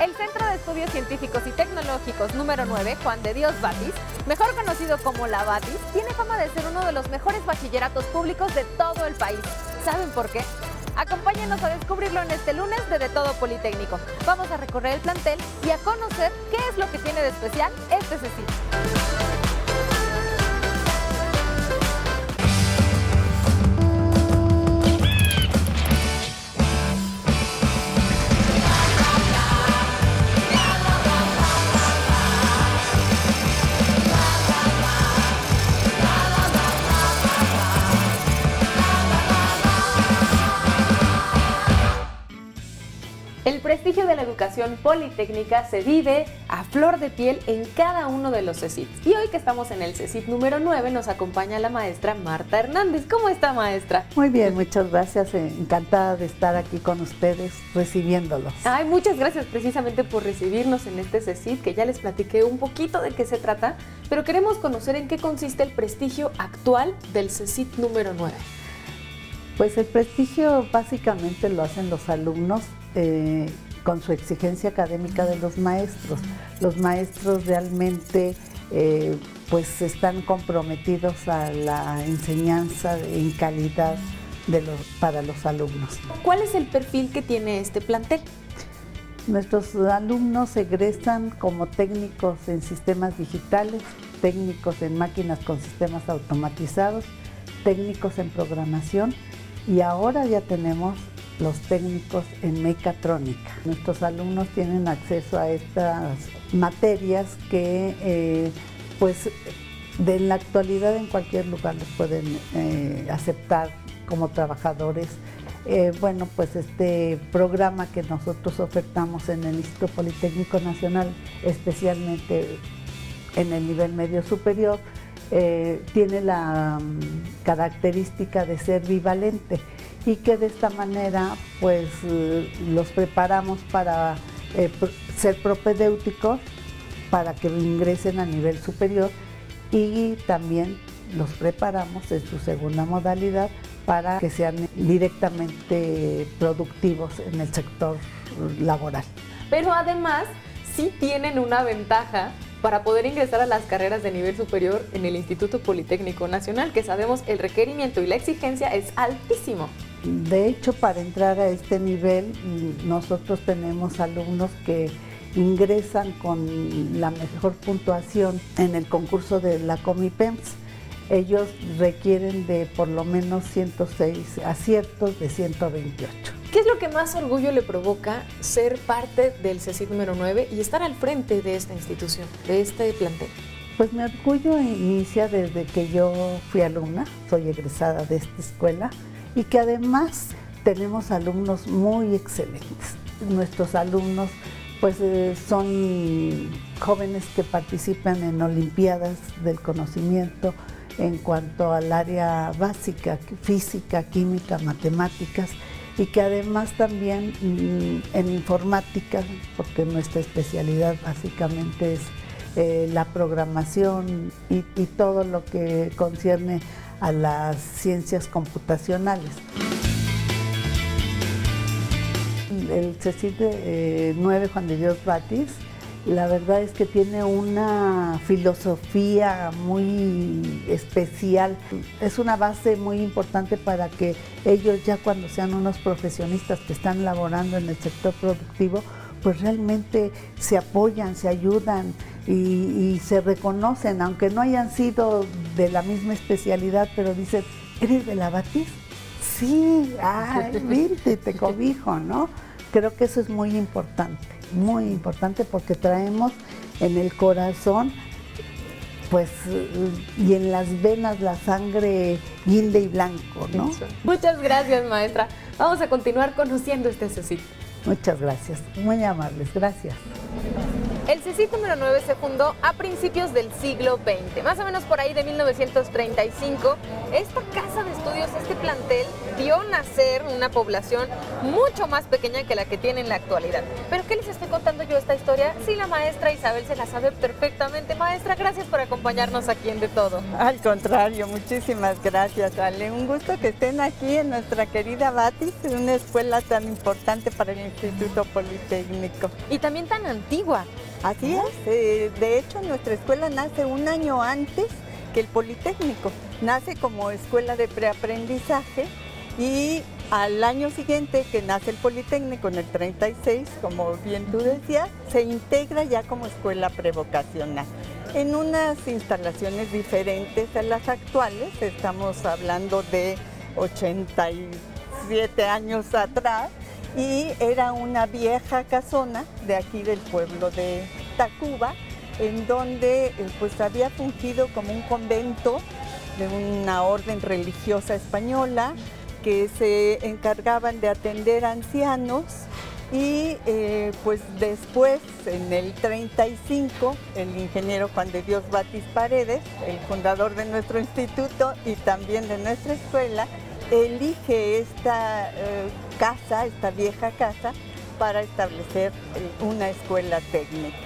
El Centro de Estudios Científicos y Tecnológicos número 9, Juan de Dios Batis, mejor conocido como la Batis, tiene fama de ser uno de los mejores bachilleratos públicos de todo el país. ¿Saben por qué? Acompáñenos a descubrirlo en este lunes de De Todo Politécnico. Vamos a recorrer el plantel y a conocer qué es lo que tiene de especial este Cecil. Prestigio de la educación politécnica se vive a flor de piel en cada uno de los CECIT. Y hoy que estamos en el CECIT número 9 nos acompaña la maestra Marta Hernández. ¿Cómo está maestra? Muy bien, muchas gracias. Eh, encantada de estar aquí con ustedes recibiéndolos. Ay, muchas gracias precisamente por recibirnos en este CECIT que ya les platiqué un poquito de qué se trata, pero queremos conocer en qué consiste el prestigio actual del CECIT número 9. Pues el prestigio básicamente lo hacen los alumnos eh, con su exigencia académica de los maestros. Los maestros realmente eh, pues están comprometidos a la enseñanza en calidad de los, para los alumnos. ¿Cuál es el perfil que tiene este plantel? Nuestros alumnos egresan como técnicos en sistemas digitales, técnicos en máquinas con sistemas automatizados, técnicos en programación y ahora ya tenemos los técnicos en mecatrónica. Nuestros alumnos tienen acceso a estas materias que eh, pues de la actualidad en cualquier lugar los pueden eh, aceptar como trabajadores. Eh, bueno, pues este programa que nosotros ofertamos en el Instituto Politécnico Nacional, especialmente en el nivel medio superior, tiene la mm, característica de ser bivalente y que de esta manera pues eh, los preparamos para eh, ser propedéuticos para que ingresen a nivel superior y también los preparamos en su segunda modalidad para que sean directamente productivos en el sector laboral. Pero además sí tienen una ventaja para poder ingresar a las carreras de nivel superior en el Instituto Politécnico Nacional, que sabemos el requerimiento y la exigencia es altísimo. De hecho, para entrar a este nivel, nosotros tenemos alumnos que ingresan con la mejor puntuación en el concurso de la Comipems. Ellos requieren de por lo menos 106 aciertos de 128. ¿Qué es lo que más orgullo le provoca ser parte del CECIT número 9 y estar al frente de esta institución, de este plantel? Pues mi orgullo inicia desde que yo fui alumna, soy egresada de esta escuela y que además tenemos alumnos muy excelentes. Nuestros alumnos pues eh, son jóvenes que participan en olimpiadas del conocimiento en cuanto al área básica, física, química, matemáticas y que además también mm, en informática, porque nuestra especialidad básicamente es eh, la programación y, todo lo que concierne a las ciencias computacionales. El CECIT 9 eh, Juan de Dios Batis, la verdad es que tiene una filosofía muy especial. Es una base muy importante para que ellos ya cuando sean unos profesionistas que están laborando en el sector productivo, pues realmente se apoyan, se ayudan y, se reconocen, aunque no hayan sido de la misma especialidad, pero dicen, ¿eres de la Batis? Sí, ay, vente, te cobijo, ¿no? Creo que eso es muy importante, muy importante porque traemos en el corazón pues y en las venas la sangre guinde y blanco, ¿no? Muchas gracias, maestra. Vamos a continuar conociendo este CECIT. Muchas gracias, muy amables, gracias. El CECIT número 9 se fundó a principios del siglo XX, más o menos por ahí de 1935. Esta casa de estudios, este plantel, vio nacer una población mucho más pequeña que la que tiene en la actualidad. ¿Pero qué les estoy contando yo esta historia? Sí, la maestra Isabel se la sabe perfectamente. Maestra, gracias por acompañarnos aquí en De Todo. Al contrario, muchísimas gracias, Ale. Un gusto que estén aquí en nuestra querida Batis, una escuela tan importante para el Instituto Politécnico. Y también tan antigua. Así es, eh, de hecho nuestra escuela nace un año antes que el Politécnico, nace como escuela de preaprendizaje y al año siguiente que nace el Politécnico en el 36, como bien tú decías, se integra ya como escuela prevocacional. En unas instalaciones diferentes a las actuales, estamos hablando de 87 años atrás, y era una vieja casona de aquí del pueblo de Tacuba, en donde eh, pues había fungido como un convento de una orden religiosa española que se encargaban de atender ancianos y eh, pues después, en el 35, el ingeniero Juan de Dios Batis Paredes, el fundador de nuestro instituto y también de nuestra escuela, elige esta eh, casa, esta vieja casa, para establecer eh, una escuela técnica.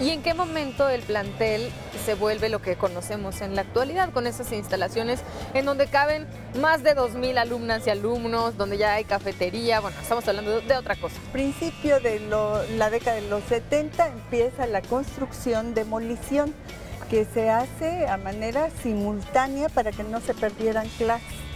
¿Y en qué momento el plantel se vuelve lo que conocemos en la actualidad con esas instalaciones en donde caben más de 2.000 alumnas y alumnos, donde ya hay cafetería? Bueno, estamos hablando de otra cosa. Principio de la década de los 70 empieza la construcción, demolición, que se hace a manera simultánea para que no se perdieran clases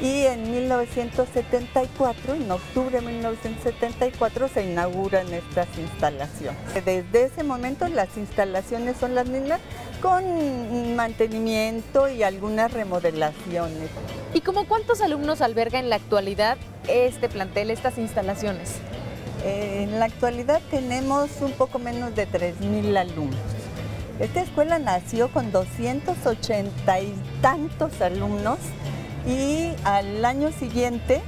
y en 1974, en octubre de 1974, se inauguran estas instalaciones. Desde ese momento las instalaciones son las mismas con mantenimiento y algunas remodelaciones. ¿Y como cuántos alumnos alberga en la actualidad este plantel, estas instalaciones? Eh, en la actualidad tenemos un poco menos de 3.000 alumnos. Esta escuela nació con 280 y tantos alumnos y al año siguiente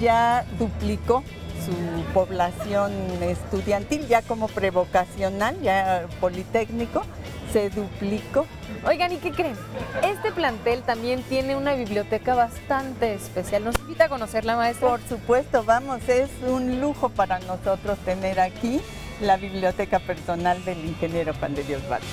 ya duplicó su población estudiantil, ya como prevocacional, ya politécnico, se duplicó. Oigan, ¿y qué creen? Este plantel también tiene una biblioteca bastante especial. ¿Nos invita a conocerla, maestra? Por supuesto, vamos, es un lujo para nosotros tener aquí la biblioteca personal del ingeniero Juan de Dios Vargas.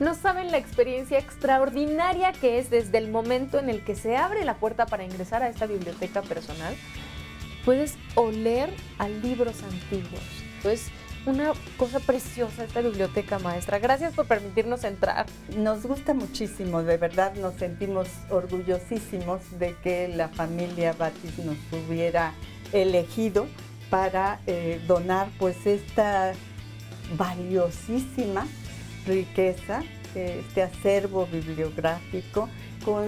No saben la experiencia extraordinaria que es desde el momento en el que se abre la puerta para ingresar a esta biblioteca personal. Puedes oler a libros antiguos. Es una cosa preciosa esta biblioteca maestra. Gracias por permitirnos entrar. Nos gusta muchísimo, de verdad nos sentimos orgullosísimos de que la familia Batis nos hubiera elegido para eh, donar pues esta valiosísima riqueza, este acervo bibliográfico, con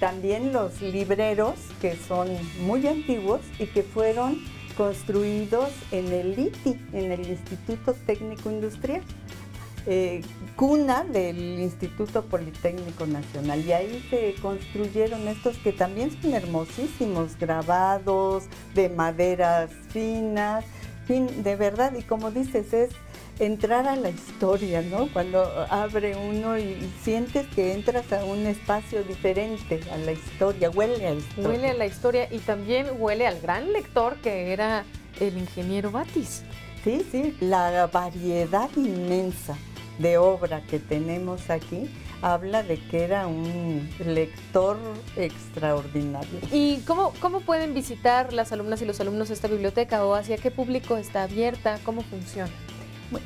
también los libreros que son muy antiguos y que fueron construidos en el ITI, en el Instituto Técnico Industrial. Eh, cuna del Instituto Politécnico Nacional y ahí se construyeron estos que también son hermosísimos, grabados de maderas finas, fin, de verdad, y como dices, es entrar a la historia, ¿no? Cuando abre uno y sientes que entras a un espacio diferente, a la historia, huele a la historia. Huele a la historia y también huele al gran lector que era el ingeniero Batis. Sí, sí, la variedad inmensa de obra que tenemos aquí habla de que era un lector extraordinario. ¿Y cómo, cómo pueden visitar las alumnas y los alumnos esta biblioteca o hacia qué público está abierta? ¿Cómo funciona?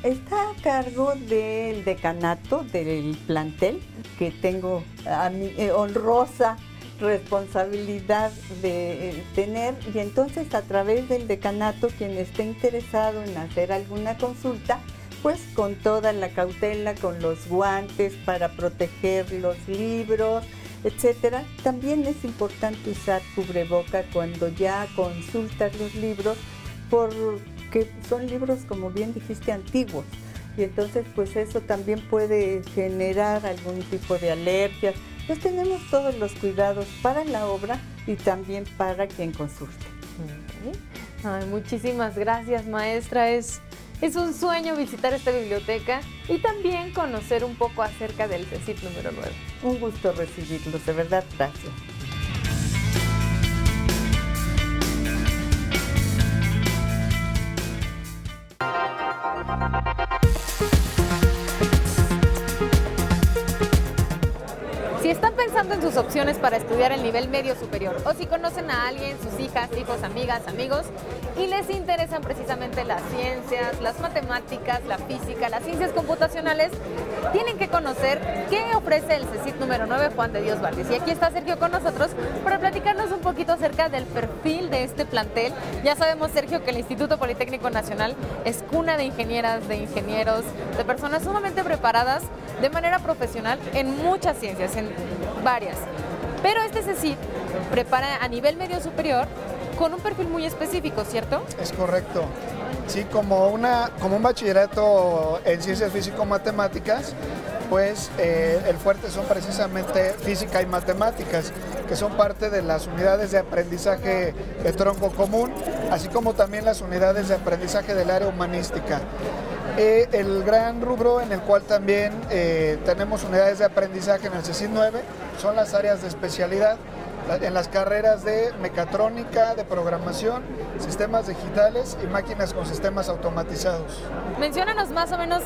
Está a cargo del decanato del plantel, que tengo a mi eh, honrosa responsabilidad de eh, tener y entonces a través del decanato quien esté interesado en hacer alguna consulta pues con toda la cautela, con los guantes para proteger los libros, etcétera. También es importante usar cubreboca cuando ya consultas los libros, porque son libros, como bien dijiste, antiguos. y entonces pues eso también puede generar algún tipo de alergia. Pues tenemos todos los cuidados para la obra y también para quien consulte. muchísimas gracias maestra, es, es un sueño visitar esta biblioteca y también conocer un poco acerca del CECIT número 9. Un gusto recibirlos, de verdad, gracias. Si pensando en sus opciones para estudiar el nivel medio superior o si conocen a alguien, sus hijas, hijos, amigas, amigos, y les interesan precisamente las ciencias, las matemáticas, la física, las ciencias computacionales, tienen que conocer qué ofrece el CECIT número 9 Juan de Dios Valdés. Y aquí está Sergio con nosotros para platicarnos un poquito acerca del perfil de este plantel. Ya sabemos, Sergio, que el Instituto Politécnico Nacional es cuna de ingenieras, de ingenieros, de personas sumamente preparadas de manera profesional en muchas ciencias, en varias. Pero este CECIT prepara a nivel medio superior con un perfil muy específico, ¿cierto? Es correcto. Sí, como, una, como un bachillerato en ciencias físico-matemáticas, pues eh, el fuerte son precisamente física y matemáticas, que son parte de las unidades de aprendizaje de tronco común, así como también las unidades de aprendizaje del área humanística. Eh, el gran rubro en el cual también eh, tenemos unidades de aprendizaje en el CECID 9 son las áreas de especialidad en las carreras de mecatrónica, de programación, sistemas digitales y máquinas con sistemas automatizados. Menciónanos más o menos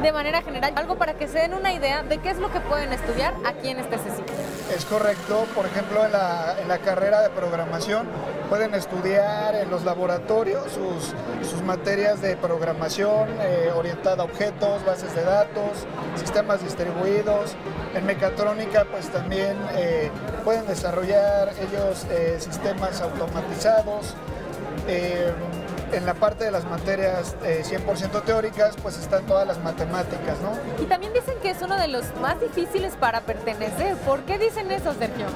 de manera general algo para que se den una idea de qué es lo que pueden estudiar aquí en este CECID. Es correcto, por ejemplo en la, en la carrera de programación pueden estudiar en los laboratorios sus, sus materias de programación eh, orientada a objetos, bases de datos, sistemas distribuidos. En mecatrónica pues también eh, pueden desarrollar ellos eh, sistemas automatizados. en la parte de las materias 100% teóricas, pues están todas las matemáticas, ¿no? Y también dicen que es uno de los más difíciles para pertenecer. ¿Por qué dicen eso, Sergio?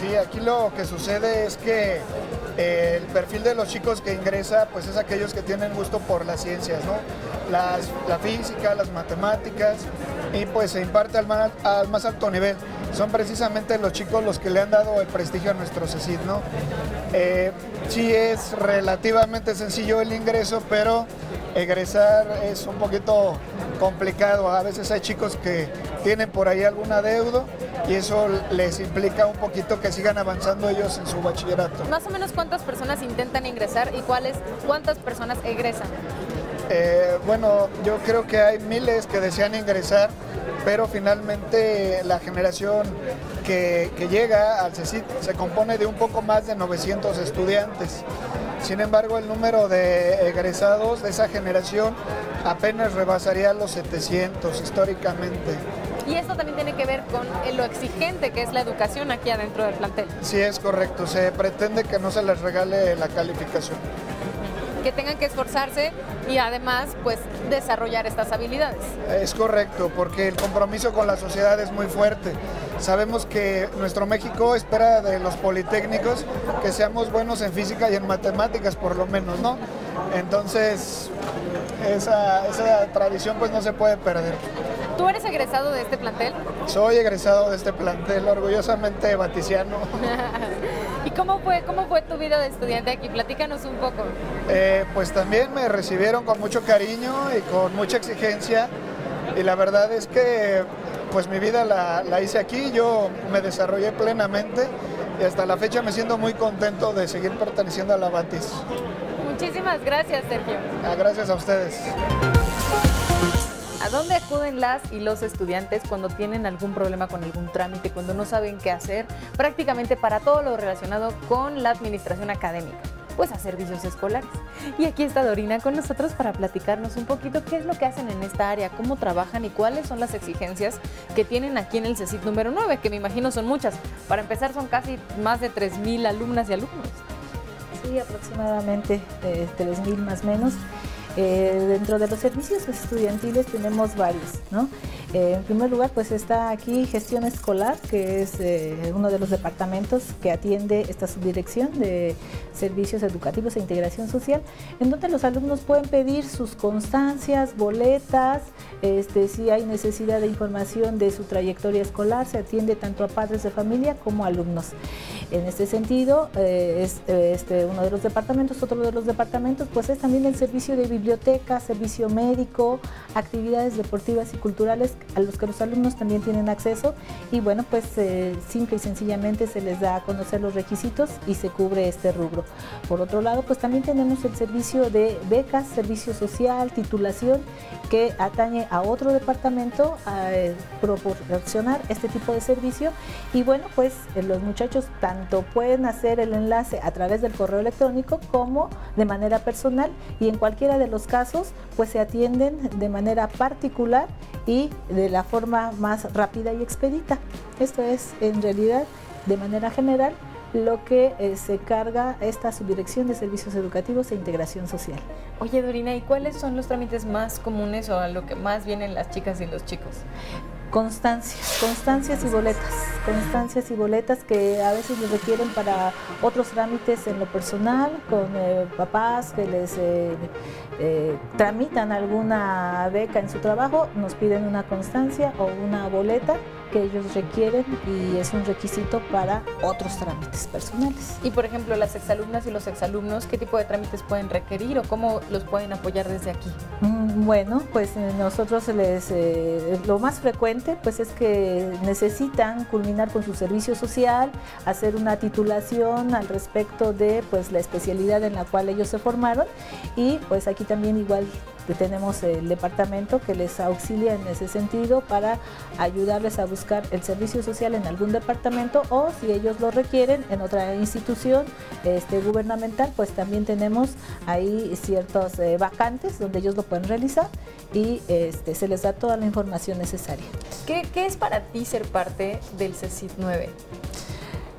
Sí, aquí lo que sucede es que el perfil de los chicos que ingresa, pues es aquellos que tienen gusto por las ciencias, ¿no? la física, las matemáticas, y pues se imparte al más, alto nivel. Son precisamente los chicos los que le han dado el prestigio a nuestro CECID. Eh, sí es relativamente sencillo el ingreso, pero egresar es un poquito complicado. A veces hay chicos que tienen por ahí alguna deuda y eso les implica un poquito que sigan avanzando ellos en su bachillerato. Más o menos cuántas personas intentan ingresar y cuáles, cuántas personas egresan. Eh, bueno, yo creo que hay miles que desean ingresar, pero finalmente la generación que, que llega al CECIT se compone de un poco más de 900 estudiantes. Sin embargo, el número de egresados de esa generación apenas rebasaría los 700 históricamente. Y esto también tiene que ver con lo exigente que es la educación aquí adentro del plantel. Sí, es correcto. Se pretende que no se les regale la calificación. Que tengan que esforzarse y además pues desarrollar estas habilidades. Es correcto, porque el compromiso con la sociedad es muy fuerte. Sabemos que nuestro México espera de los politécnicos que seamos buenos en física y en matemáticas por lo menos, ¿no? Entonces, esa, esa tradición pues no se puede perder. ¿Tú eres egresado de este plantel? Soy egresado de este plantel, orgullosamente baticiano. ¿Y cómo fue, cómo fue tu vida de estudiante aquí? Platícanos un poco. Eh, pues también me recibieron con mucho cariño y con mucha exigencia. Y la verdad es que pues mi vida la, la hice aquí, yo me desarrollé plenamente y hasta la fecha me siento muy contento de seguir perteneciendo a la Batis. Muchísimas gracias, Sergio. Ah, gracias a ustedes. ¿A dónde acuden las y los estudiantes cuando tienen algún problema con algún trámite, cuando no saben qué hacer? Prácticamente para todo lo relacionado con la administración académica, pues a servicios escolares. Y aquí está Dorina con nosotros para platicarnos un poquito qué es lo que hacen en esta área, cómo trabajan y cuáles son las exigencias que tienen aquí en el CECIT número 9, que me imagino son muchas. Para empezar son casi más de 3.000 alumnas y alumnos. Sí, aproximadamente de 3.000 más o menos. Eh, dentro de los servicios estudiantiles tenemos varios, ¿no? Eh, en primer lugar, pues está aquí gestión escolar, que es eh, uno de los departamentos que atiende esta subdirección de servicios educativos e integración social, en donde los alumnos pueden pedir sus constancias, boletas, este, si hay necesidad de información de su trayectoria escolar, se atiende tanto a padres de familia como a alumnos. En este sentido, es este, uno de los departamentos, otro de los departamentos, pues es también el servicio de biblioteca, servicio médico, actividades deportivas y culturales a los que los alumnos también tienen acceso y bueno, pues eh, simple y sencillamente se les da a conocer los requisitos y se cubre este rubro. Por otro lado, pues también tenemos el servicio de becas, servicio social, titulación, que atañe a otro departamento a eh, proporcionar este tipo de servicio y bueno, pues eh, los muchachos tanto pueden hacer el enlace a través del correo electrónico como de manera personal y en cualquiera de los casos pues se atienden de manera particular y de la forma más rápida y expedita. Esto es en realidad de manera general lo que eh, se carga esta subdirección de servicios educativos e integración social. Oye, Dorina, ¿y cuáles son los trámites más comunes o a lo que más vienen las chicas y los chicos? Constancias, constancias y boletas, constancias y boletas que a veces les requieren para otros trámites en lo personal, con eh, papás que les eh, eh, tramitan alguna beca en su trabajo, nos piden una constancia o una boleta que ellos requieren y es un requisito para otros trámites personales. Y por ejemplo, las exalumnas y los exalumnos, ¿qué tipo de trámites pueden requerir o cómo los pueden apoyar desde aquí? Mm, bueno, pues nosotros les, lo más frecuente pues es que necesitan culminar con su servicio social, hacer una titulación al respecto de pues la especialidad en la cual ellos se formaron y pues aquí también igual tenemos el departamento que les auxilia en ese sentido para ayudarles a buscar el servicio social en algún departamento o si ellos lo requieren en otra institución este, gubernamental, pues también tenemos ahí ciertos eh, vacantes donde ellos lo pueden realizar y este, se les da toda la información necesaria. ¿Qué, qué es para ti ser parte del CECIT 9?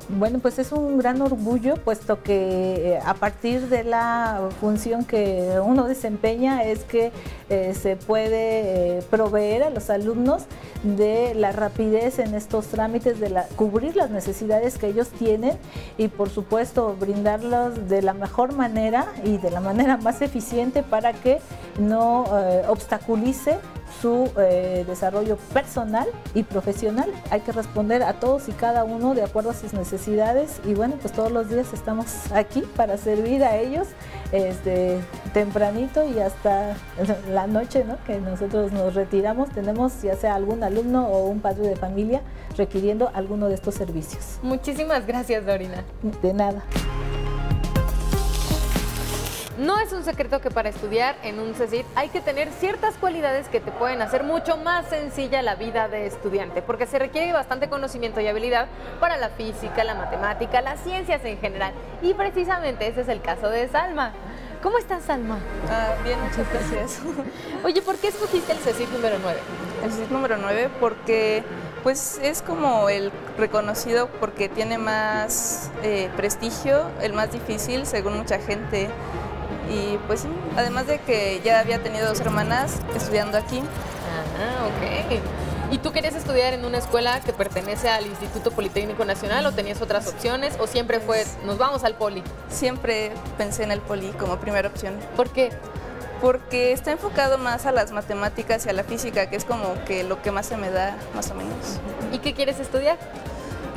Bueno, pues es un gran orgullo, puesto que eh, a partir de la función que uno desempeña es que eh, se puede eh, proveer a los alumnos de la rapidez en estos trámites, de cubrir las necesidades que ellos tienen y por supuesto brindarlos de la mejor manera y de la manera más eficiente para que no obstaculice su eh, desarrollo personal y profesional. Hay que responder a todos y cada uno de acuerdo a sus necesidades y bueno, pues todos los días estamos aquí para servir a ellos este, tempranito y hasta la noche ¿no? que nosotros nos retiramos. Tenemos ya sea algún alumno o un padre de familia requiriendo alguno de estos servicios. Muchísimas gracias, Dorina. De nada. No es un secreto que para estudiar en un CECIT hay que tener ciertas cualidades que te pueden hacer mucho más sencilla la vida de estudiante, porque se requiere bastante conocimiento y habilidad para la física, la matemática, las ciencias en general. Y precisamente ese es el caso de Salma. ¿Cómo estás, Salma? Ah, bien, muchas gracias. Oye, ¿por qué escogiste el CECIT número 9? El CECIT número 9 porque pues es como el reconocido porque tiene más eh, prestigio, el más difícil según mucha gente. Y pues además de que ya había tenido dos hermanas estudiando aquí. Ah, ok. ¿Y tú querías estudiar en una escuela que pertenece al Instituto Politécnico Nacional o tenías otras opciones o siempre fue nos vamos al poli? Siempre pensé en el poli como primera opción. ¿Por qué? Porque está enfocado más a las matemáticas y a la física, que es como que lo que más se me da, más o menos. ¿Y qué quieres estudiar?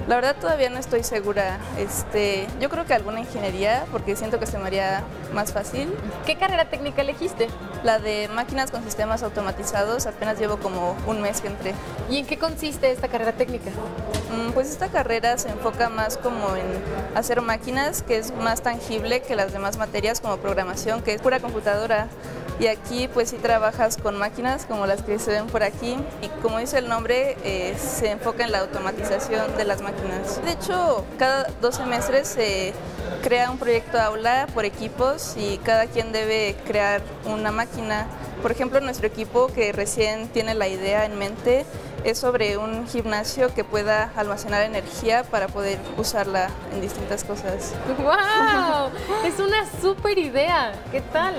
La verdad todavía no estoy segura. Este, yo creo que alguna ingeniería, porque siento que se me haría más fácil. ¿Qué carrera técnica elegiste? La de máquinas con sistemas automatizados. Apenas llevo como un mes que entré. ¿Y en qué consiste esta carrera técnica? Mm, pues esta carrera se enfoca más como en hacer máquinas, que es más tangible que las demás materias como programación, que es pura computadora. Y aquí pues sí trabajas con máquinas como las que se ven por aquí y como dice el nombre eh, se enfoca en la automatización de las máquinas. De hecho cada dos semestres se crea un proyecto aula por equipos y cada quien debe crear una máquina Por ejemplo, nuestro equipo que recién tiene la idea en mente es sobre un gimnasio que pueda almacenar energía para poder usarla en distintas cosas. ¡Wow! es una súper idea. ¿Qué tal?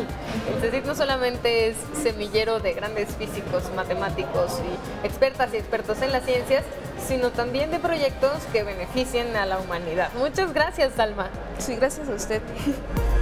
El CECIT no solamente es semillero de grandes físicos, matemáticos y expertas y expertos en las ciencias, sino también de proyectos que beneficien a la humanidad. Muchas gracias, Salma. Sí, gracias a usted.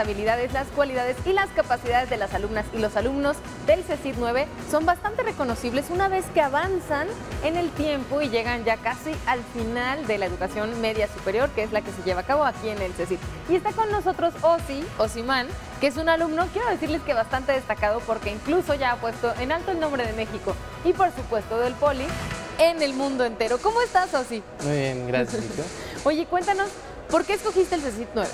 habilidades, las cualidades y las capacidades de las alumnas y los alumnos del CECIT 9 son bastante reconocibles una vez que avanzan en el tiempo y llegan ya casi al final de la educación media superior, que es la que se lleva a cabo aquí en el CECIT. Y está con nosotros Osi, Osimán, que es un alumno, quiero decirles que bastante destacado porque incluso ya ha puesto en alto el nombre de México y por supuesto del Poli en el mundo entero. ¿Cómo estás, Osi? Muy bien, gracias, Oye, cuéntanos, ¿por qué escogiste el CECIT 9?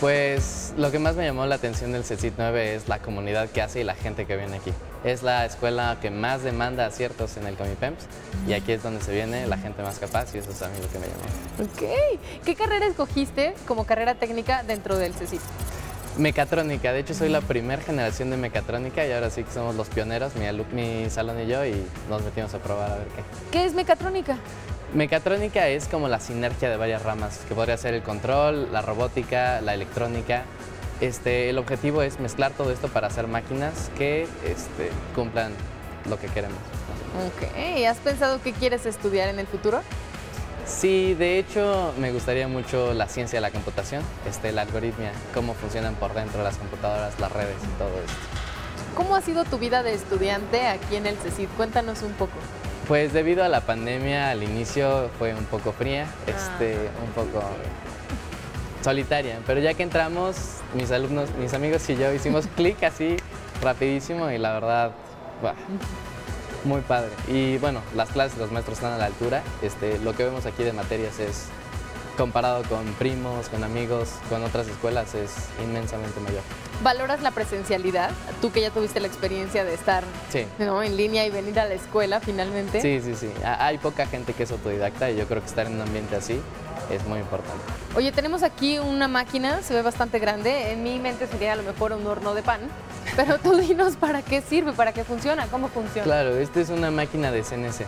Pues lo que más me llamó la atención del CECIT 9 es la comunidad que hace y la gente que viene aquí. Es la escuela que más demanda aciertos en el Comipems y aquí es donde se viene la gente más capaz y eso es a mí lo que me llamó. Ok. ¿Qué carrera escogiste como carrera técnica dentro del CECIT? Mecatrónica, de hecho soy la primera generación de mecatrónica y ahora sí que somos los pioneros, mi, mi salón y yo, y nos metimos a probar a ver qué. ¿Qué es mecatrónica? Mecatrónica es como la sinergia de varias ramas, que podría ser el control, la robótica, la electrónica. Este, el objetivo es mezclar todo esto para hacer máquinas que este, cumplan lo que queremos. Ok, ¿has pensado qué quieres estudiar en el futuro? Sí, de hecho me gustaría mucho la ciencia de la computación, este, la algoritmia, cómo funcionan por dentro las computadoras, las redes y todo esto. ¿Cómo ha sido tu vida de estudiante aquí en el CECID? Cuéntanos un poco. Pues debido a la pandemia al inicio fue un poco fría, este, ah. un poco solitaria, pero ya que entramos, mis alumnos, mis amigos y yo hicimos clic así rapidísimo y la verdad, muy padre. Y bueno, las clases, los maestros están a la altura, este, lo que vemos aquí de materias es comparado con primos, con amigos, con otras escuelas, es inmensamente mayor. ¿Valoras la presencialidad? Tú que ya tuviste la experiencia de estar en línea y venir a la escuela finalmente. Sí, sí, sí. Hay poca gente que es autodidacta y yo creo que estar en un ambiente así es muy importante. Oye, tenemos aquí una máquina, se ve bastante grande. En mi mente sería a lo mejor un horno de pan. Pero tú dinos para qué sirve, para qué funciona, cómo funciona. Claro, esta es una máquina de CNC.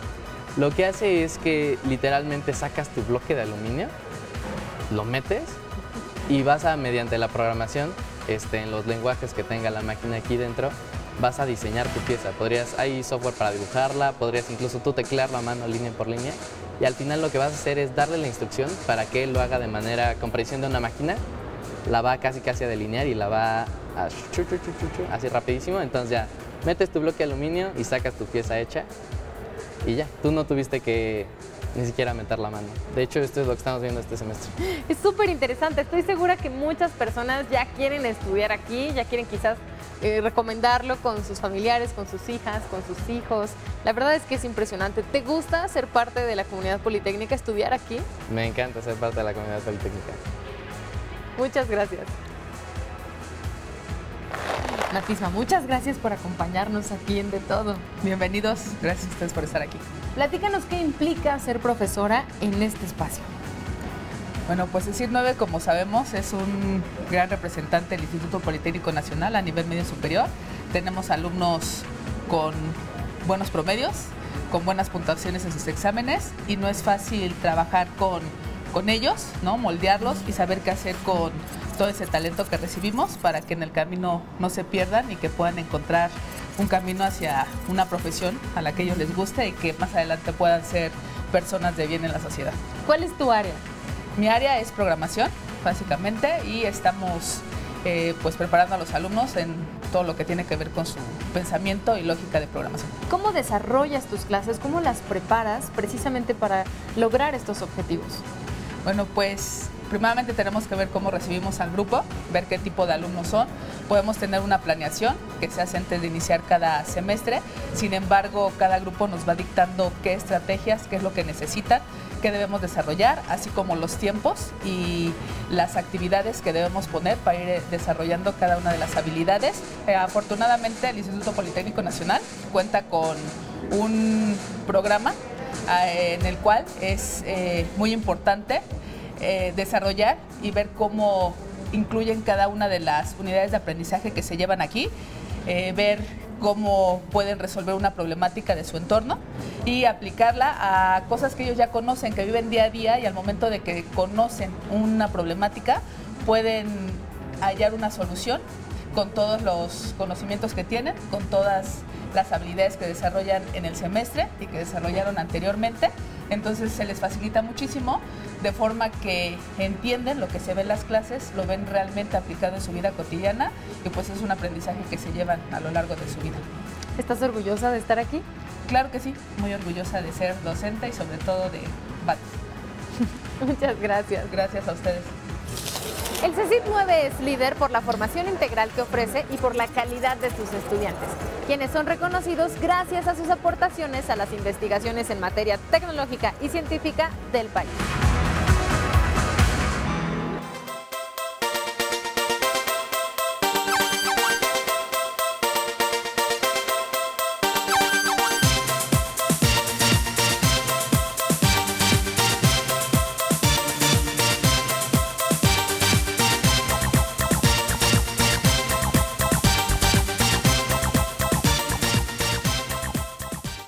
Lo que hace es que literalmente sacas tu bloque de aluminio lo metes y vas a, mediante la programación, este, en los lenguajes que tenga la máquina aquí dentro, vas a diseñar tu pieza. Podrías, hay software para dibujarla, podrías incluso tú teclear la mano línea por línea y al final lo que vas a hacer es darle la instrucción para que él lo haga de manera, comprensión de una máquina, la va casi casi a delinear y la va a así rapidísimo, entonces ya metes tu bloque de aluminio y sacas tu pieza hecha y ya, tú no tuviste que ni siquiera meter la mano. De hecho, esto es lo que estamos viendo este semestre. Es súper interesante. Estoy segura que muchas personas ya quieren estudiar aquí, ya quieren quizás eh, recomendarlo con sus familiares, con sus hijas, con sus hijos. La verdad es que es impresionante. ¿Te gusta ser parte de la comunidad politécnica, estudiar aquí? Me encanta ser parte de la comunidad politécnica. Muchas gracias. Natisma, muchas gracias por acompañarnos aquí en De Todo. Bienvenidos, gracias a ustedes por estar aquí. Platícanos qué implica ser profesora en este espacio. Bueno, pues el CIR 9, como sabemos, es un gran representante del Instituto Politécnico Nacional a nivel medio superior. Tenemos alumnos con buenos promedios, con buenas puntuaciones en sus exámenes y no es fácil trabajar con, con ellos, ¿no? moldearlos y saber qué hacer con todo ese talento que recibimos para que en el camino no se pierdan y que puedan encontrar un camino hacia una profesión a la que ellos les guste y que más adelante puedan ser personas de bien en la sociedad. ¿Cuál es tu área? Mi área es programación, básicamente, y estamos eh, pues preparando a los alumnos en todo lo que tiene que ver con su pensamiento y lógica de programación. ¿Cómo desarrollas tus clases? ¿Cómo las preparas precisamente para lograr estos objetivos? Bueno, pues primeramente tenemos que ver cómo recibimos al grupo, ver qué tipo de alumnos son. Podemos tener una planeación que se hace antes de iniciar cada semestre. Sin embargo, cada grupo nos va dictando qué estrategias, qué es lo que necesitan, qué debemos desarrollar, así como los tiempos y las actividades que debemos poner para ir desarrollando cada una de las habilidades. Eh, afortunadamente, el Instituto Politécnico Nacional cuenta con un programa eh, en el cual es eh, muy importante eh, desarrollar y ver cómo incluyen cada una de las unidades de aprendizaje que se llevan aquí, ver cómo pueden resolver una problemática de su entorno y aplicarla a cosas que ellos ya conocen, que viven día a día y al momento de que conocen una problemática pueden hallar una solución con todos los conocimientos que tienen, con todas las habilidades que desarrollan en el semestre y que desarrollaron anteriormente. Entonces se les facilita muchísimo de forma que entienden lo que se ve en las clases, lo ven realmente aplicado en su vida cotidiana y pues es un aprendizaje que se llevan a lo largo de su vida. ¿Estás orgullosa de estar aquí? Claro que sí, muy orgullosa de ser docente y sobre todo de BAT. Muchas gracias. Gracias a ustedes. El CECIT 9 es líder por la formación integral que ofrece y por la calidad de sus estudiantes, quienes son reconocidos gracias a sus aportaciones a las investigaciones en materia tecnológica y científica del país.